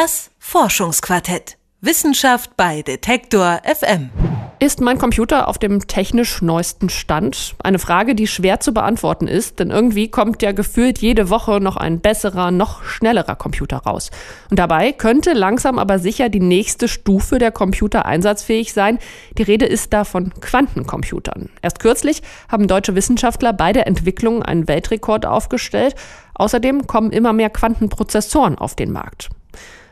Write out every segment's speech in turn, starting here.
Das Forschungsquartett. Wissenschaft bei Detektor FM. Ist mein Computer auf dem technisch neuesten Stand? Eine Frage, die schwer zu beantworten ist, denn irgendwie kommt ja gefühlt jede Woche noch ein besserer, noch schnellerer Computer raus. Und dabei könnte langsam aber sicher die nächste Stufe der Computer einsatzfähig sein. Die Rede ist da von Quantencomputern. Erst kürzlich haben deutsche Wissenschaftler bei der Entwicklung einen Weltrekord aufgestellt. Außerdem kommen immer mehr Quantenprozessoren auf den Markt.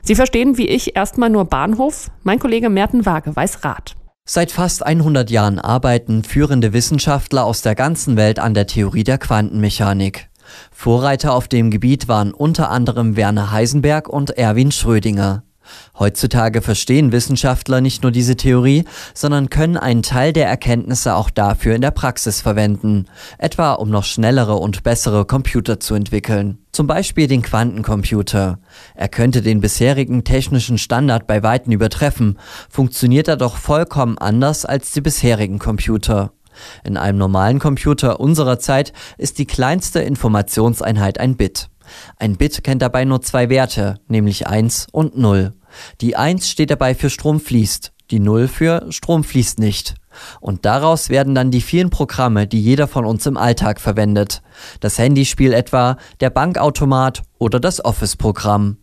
Sie verstehen wie ich erstmal nur Bahnhof. Mein Kollege Merten Waage weiß Rat. Seit fast 100 Jahren arbeiten führende Wissenschaftler aus der ganzen Welt an der Theorie der Quantenmechanik. Vorreiter auf dem Gebiet waren unter anderem Werner Heisenberg und Erwin Schrödinger. Heutzutage verstehen Wissenschaftler nicht nur diese Theorie, sondern können einen Teil der Erkenntnisse auch dafür in der Praxis verwenden, etwa um noch schnellere und bessere Computer zu entwickeln. Zum Beispiel den Quantencomputer. Er könnte den bisherigen technischen Standard bei Weitem übertreffen, funktioniert er doch vollkommen anders als die bisherigen Computer. In einem normalen Computer unserer Zeit ist die kleinste Informationseinheit ein Bit. Ein Bit kennt dabei nur zwei Werte, nämlich 1 und 0. Die 1 steht dabei für Strom fließt, die 0 für Strom fließt nicht. Und daraus werden dann die vielen Programme, die jeder von uns im Alltag verwendet. Das Handyspiel etwa, der Bankautomat oder das Office-Programm.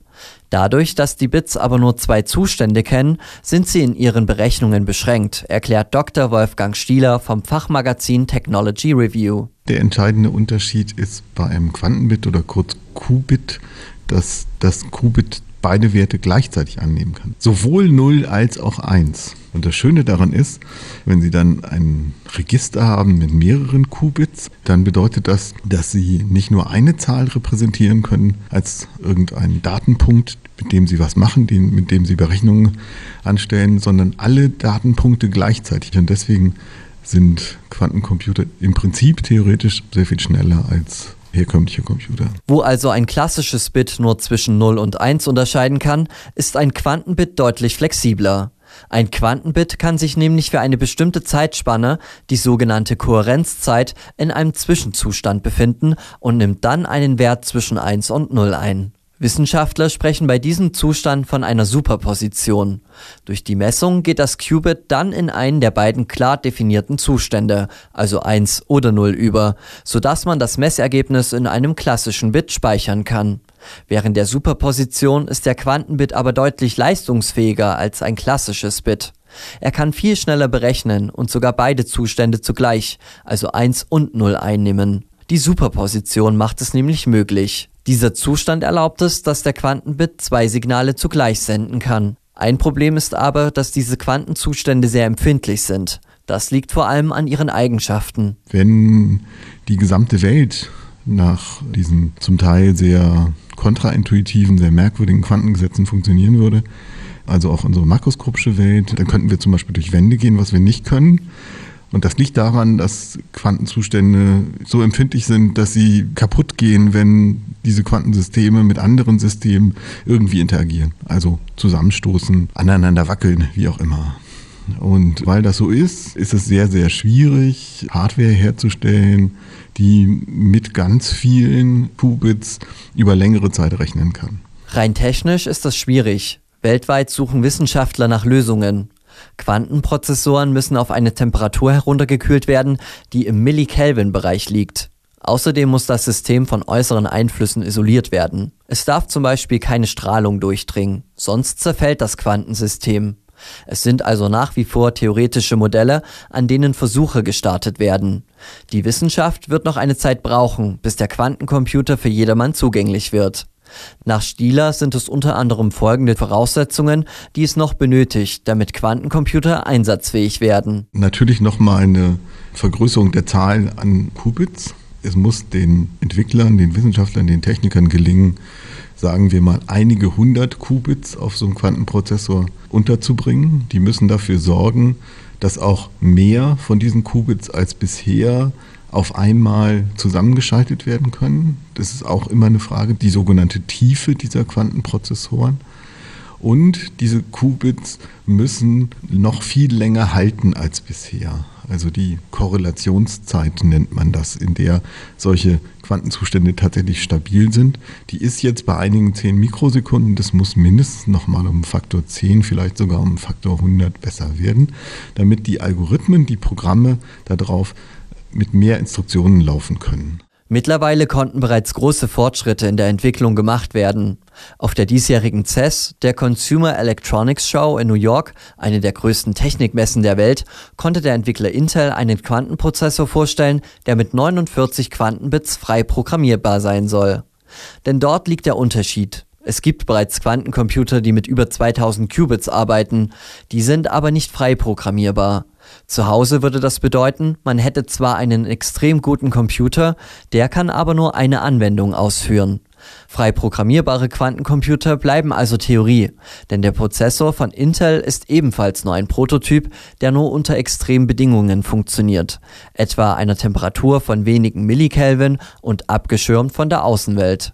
Dadurch, dass die Bits aber nur zwei Zustände kennen, sind sie in ihren Berechnungen beschränkt, erklärt Dr. Wolfgang Stieler vom Fachmagazin Technology Review. Der entscheidende Unterschied ist bei einem Quantenbit oder kurz Qubit, dass das Qubit beide Werte gleichzeitig annehmen kann. Sowohl 0 als auch 1. Und das Schöne daran ist, wenn Sie dann ein Register haben mit mehreren Qubits, dann bedeutet das, dass Sie nicht nur eine Zahl repräsentieren können als irgendeinen Datenpunkt, mit dem Sie was machen, mit dem Sie Berechnungen anstellen, sondern alle Datenpunkte gleichzeitig. Und deswegen sind Quantencomputer im Prinzip theoretisch sehr viel schneller als herkömmliche Computer. Wo also ein klassisches Bit nur zwischen 0 und 1 unterscheiden kann, ist ein Quantenbit deutlich flexibler. Ein Quantenbit kann sich nämlich für eine bestimmte Zeitspanne, die sogenannte Kohärenzzeit, in einem Zwischenzustand befinden und nimmt dann einen Wert zwischen 1 und 0 ein. Wissenschaftler sprechen bei diesem Zustand von einer Superposition. Durch die Messung geht das Qubit dann in einen der beiden klar definierten Zustände, also 1 oder 0 über, sodass man das Messergebnis in einem klassischen Bit speichern kann. Während der Superposition ist der Quantenbit aber deutlich leistungsfähiger als ein klassisches Bit. Er kann viel schneller berechnen und sogar beide Zustände zugleich, also 1 und 0 einnehmen. Die Superposition macht es nämlich möglich. Dieser Zustand erlaubt es, dass der Quantenbit zwei Signale zugleich senden kann. Ein Problem ist aber, dass diese Quantenzustände sehr empfindlich sind. Das liegt vor allem an ihren Eigenschaften. Wenn die gesamte Welt nach diesen zum Teil sehr kontraintuitiven, sehr merkwürdigen Quantengesetzen funktionieren würde, also auch unsere makroskopische Welt, dann könnten wir zum Beispiel durch Wände gehen, was wir nicht können. Und das liegt daran, dass Quantenzustände so empfindlich sind, dass sie kaputt gehen, wenn diese Quantensysteme mit anderen Systemen irgendwie interagieren. Also zusammenstoßen, aneinander wackeln, wie auch immer. Und weil das so ist, ist es sehr, sehr schwierig, Hardware herzustellen, die mit ganz vielen Qubits über längere Zeit rechnen kann. Rein technisch ist das schwierig. Weltweit suchen Wissenschaftler nach Lösungen. Quantenprozessoren müssen auf eine Temperatur heruntergekühlt werden, die im Millikelvin-Bereich liegt. Außerdem muss das System von äußeren Einflüssen isoliert werden. Es darf zum Beispiel keine Strahlung durchdringen, sonst zerfällt das Quantensystem. Es sind also nach wie vor theoretische Modelle, an denen Versuche gestartet werden. Die Wissenschaft wird noch eine Zeit brauchen, bis der Quantencomputer für jedermann zugänglich wird. Nach Stieler sind es unter anderem folgende Voraussetzungen, die es noch benötigt, damit Quantencomputer einsatzfähig werden. Natürlich nochmal eine Vergrößerung der Zahl an Qubits. Es muss den Entwicklern, den Wissenschaftlern, den Technikern gelingen, sagen wir mal, einige hundert Qubits auf so einem Quantenprozessor unterzubringen. Die müssen dafür sorgen, dass auch mehr von diesen Qubits als bisher auf einmal zusammengeschaltet werden können. Das ist auch immer eine Frage, die sogenannte Tiefe dieser Quantenprozessoren. Und diese Qubits müssen noch viel länger halten als bisher. Also die Korrelationszeit nennt man das, in der solche Quantenzustände tatsächlich stabil sind. Die ist jetzt bei einigen 10 Mikrosekunden. Das muss mindestens nochmal um Faktor 10, vielleicht sogar um Faktor 100 besser werden, damit die Algorithmen, die Programme darauf mit mehr Instruktionen laufen können. Mittlerweile konnten bereits große Fortschritte in der Entwicklung gemacht werden. Auf der diesjährigen CES, der Consumer Electronics Show in New York, eine der größten Technikmessen der Welt, konnte der Entwickler Intel einen Quantenprozessor vorstellen, der mit 49 Quantenbits frei programmierbar sein soll. Denn dort liegt der Unterschied. Es gibt bereits Quantencomputer, die mit über 2000 Qubits arbeiten, die sind aber nicht frei programmierbar. Zu Hause würde das bedeuten, man hätte zwar einen extrem guten Computer, der kann aber nur eine Anwendung ausführen. Frei programmierbare Quantencomputer bleiben also Theorie, denn der Prozessor von Intel ist ebenfalls nur ein Prototyp, der nur unter extremen Bedingungen funktioniert, etwa einer Temperatur von wenigen Millikelvin und abgeschirmt von der Außenwelt.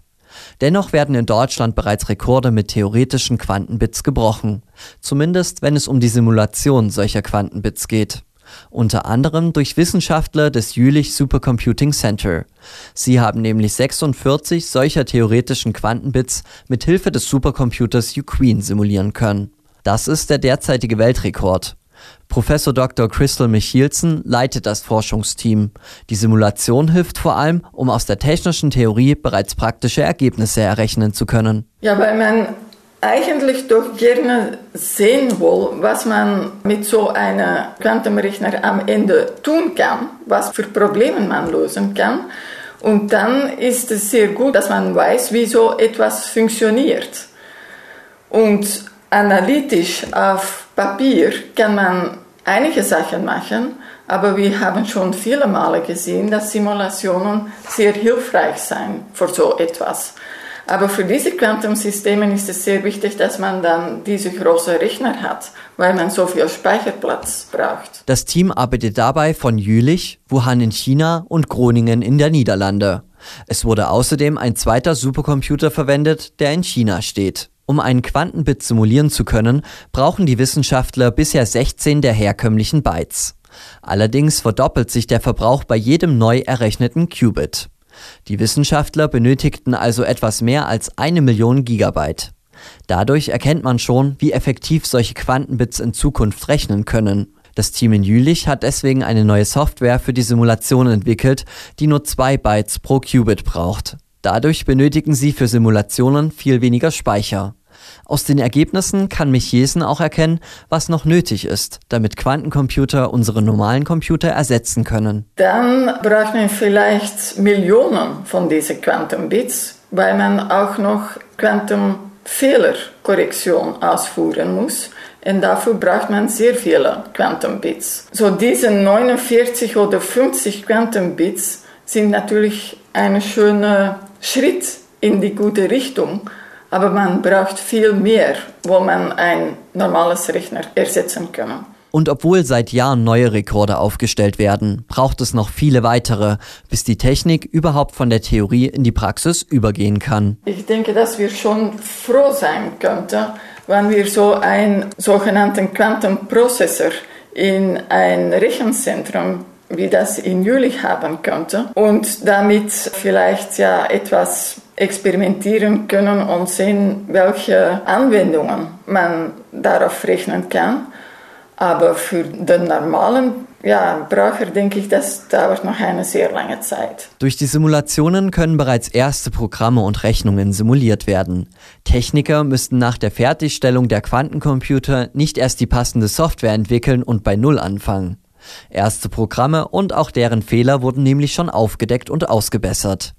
Dennoch werden in Deutschland bereits Rekorde mit theoretischen Quantenbits gebrochen, zumindest wenn es um die Simulation solcher Quantenbits geht. Unter anderem durch Wissenschaftler des Jülich Supercomputing Center. Sie haben nämlich 46 solcher theoretischen Quantenbits mit Hilfe des Supercomputers Uqueen simulieren können. Das ist der derzeitige Weltrekord. Professor Dr. Crystal Michielsen leitet das Forschungsteam. Die Simulation hilft vor allem, um aus der technischen Theorie bereits praktische Ergebnisse errechnen zu können. Ja, weil man eigentlich doch gerne sehen will, was man mit so einem Quantenrechner am Ende tun kann, was für Probleme man lösen kann. Und dann ist es sehr gut, dass man weiß, wie so etwas funktioniert. Und analytisch auf Papier kann man einige Sachen machen, aber wir haben schon viele Male gesehen, dass Simulationen sehr hilfreich sind für so etwas. Aber für diese Quantumsysteme ist es sehr wichtig, dass man dann diese großen Rechner hat, weil man so viel Speicherplatz braucht. Das Team arbeitet dabei von Jülich, Wuhan in China und Groningen in der Niederlande. Es wurde außerdem ein zweiter Supercomputer verwendet, der in China steht. Um einen Quantenbit simulieren zu können, brauchen die Wissenschaftler bisher 16 der herkömmlichen Bytes. Allerdings verdoppelt sich der Verbrauch bei jedem neu errechneten Qubit. Die Wissenschaftler benötigten also etwas mehr als eine Million Gigabyte. Dadurch erkennt man schon, wie effektiv solche Quantenbits in Zukunft rechnen können. Das Team in Jülich hat deswegen eine neue Software für die Simulation entwickelt, die nur zwei Bytes pro Qubit braucht. Dadurch benötigen sie für Simulationen viel weniger Speicher. Aus den Ergebnissen kann Michiesen auch erkennen, was noch nötig ist, damit Quantencomputer unsere normalen Computer ersetzen können. Dann braucht man vielleicht Millionen von diesen Quantenbits, weil man auch noch Quantenfehlerkorrektion ausführen muss. Und dafür braucht man sehr viele Quantenbits. So diese 49 oder 50 Quantenbits sind natürlich ein schöner Schritt in die gute Richtung aber man braucht viel mehr, wo man ein normales Rechner ersetzen kann. Und obwohl seit Jahren neue Rekorde aufgestellt werden, braucht es noch viele weitere, bis die Technik überhaupt von der Theorie in die Praxis übergehen kann. Ich denke, dass wir schon froh sein könnten, wenn wir so einen sogenannten Quantenprozessor in ein Rechenzentrum wie das in Jülich haben könnte und damit vielleicht ja etwas experimentieren können und sehen, welche Anwendungen man darauf rechnen kann. Aber für den normalen ja, Braucher denke ich, das dauert noch eine sehr lange Zeit. Durch die Simulationen können bereits erste Programme und Rechnungen simuliert werden. Techniker müssten nach der Fertigstellung der Quantencomputer nicht erst die passende Software entwickeln und bei Null anfangen. Erste Programme und auch deren Fehler wurden nämlich schon aufgedeckt und ausgebessert.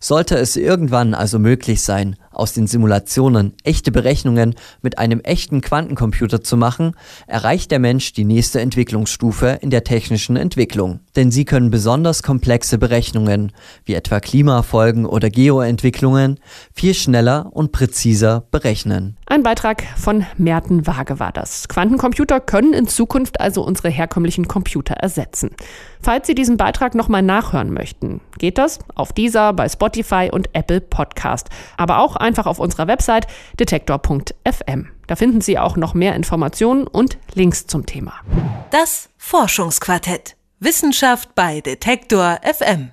Sollte es irgendwann also möglich sein, aus den Simulationen echte Berechnungen mit einem echten Quantencomputer zu machen, erreicht der Mensch die nächste Entwicklungsstufe in der technischen Entwicklung. Denn sie können besonders komplexe Berechnungen, wie etwa Klimafolgen oder Geoentwicklungen, viel schneller und präziser berechnen. Ein Beitrag von Merten Waage war das. Quantencomputer können in Zukunft also unsere herkömmlichen Computer ersetzen. Falls Sie diesen Beitrag nochmal nachhören möchten, geht das auf dieser, bei Spotify und Apple Podcast. Aber auch einfach auf unserer Website detektor.fm. Da finden Sie auch noch mehr Informationen und Links zum Thema. Das Forschungsquartett. Wissenschaft bei Detektor FM.